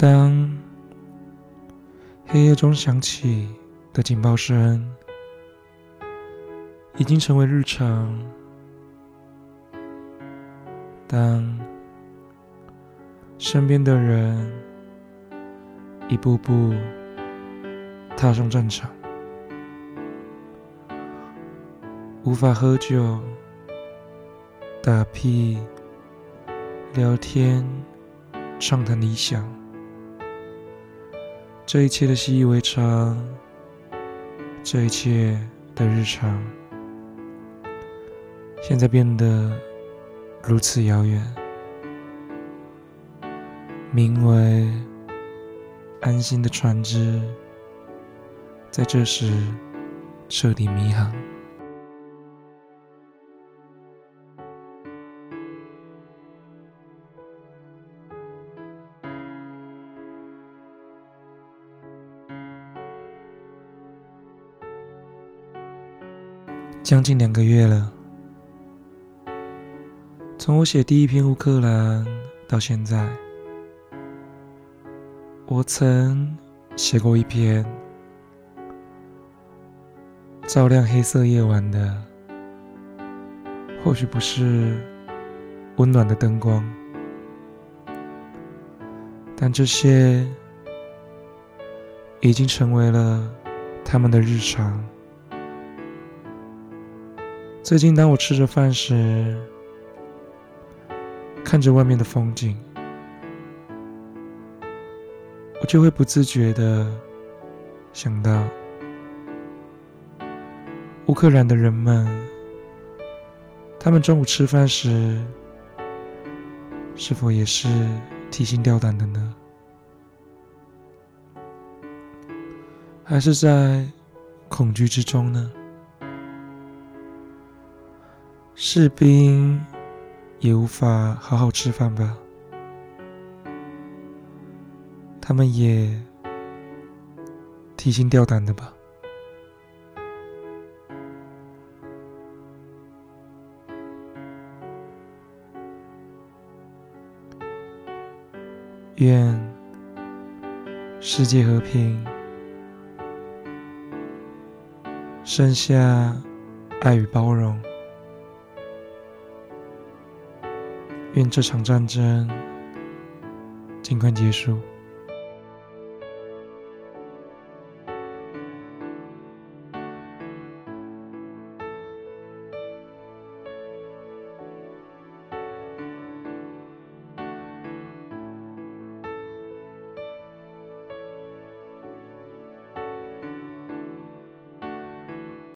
当黑夜中响起的警报声已经成为日常，当身边的人一步步踏上战场，无法喝酒、打屁、聊天、畅谈理想，这一切的习以为常，这一切的日常，现在变得如此遥远，名为安心的船只，在这时彻底迷航。将近两个月了，从我写第一篇乌克兰到现在，我曾写过一篇照亮黑色夜晚的，或许不是温暖的灯光，但这些已经成为了他们的日常。最近，当我吃着饭时，看着外面的风景，我就会不自觉的想到乌克兰的人们，他们中午吃饭时，是否也是提心吊胆的呢？还是在恐惧之中呢？士兵也无法好好吃饭吧？他们也提心吊胆的吧？愿世界和平，剩下爱与包容。愿这场战争尽快结束。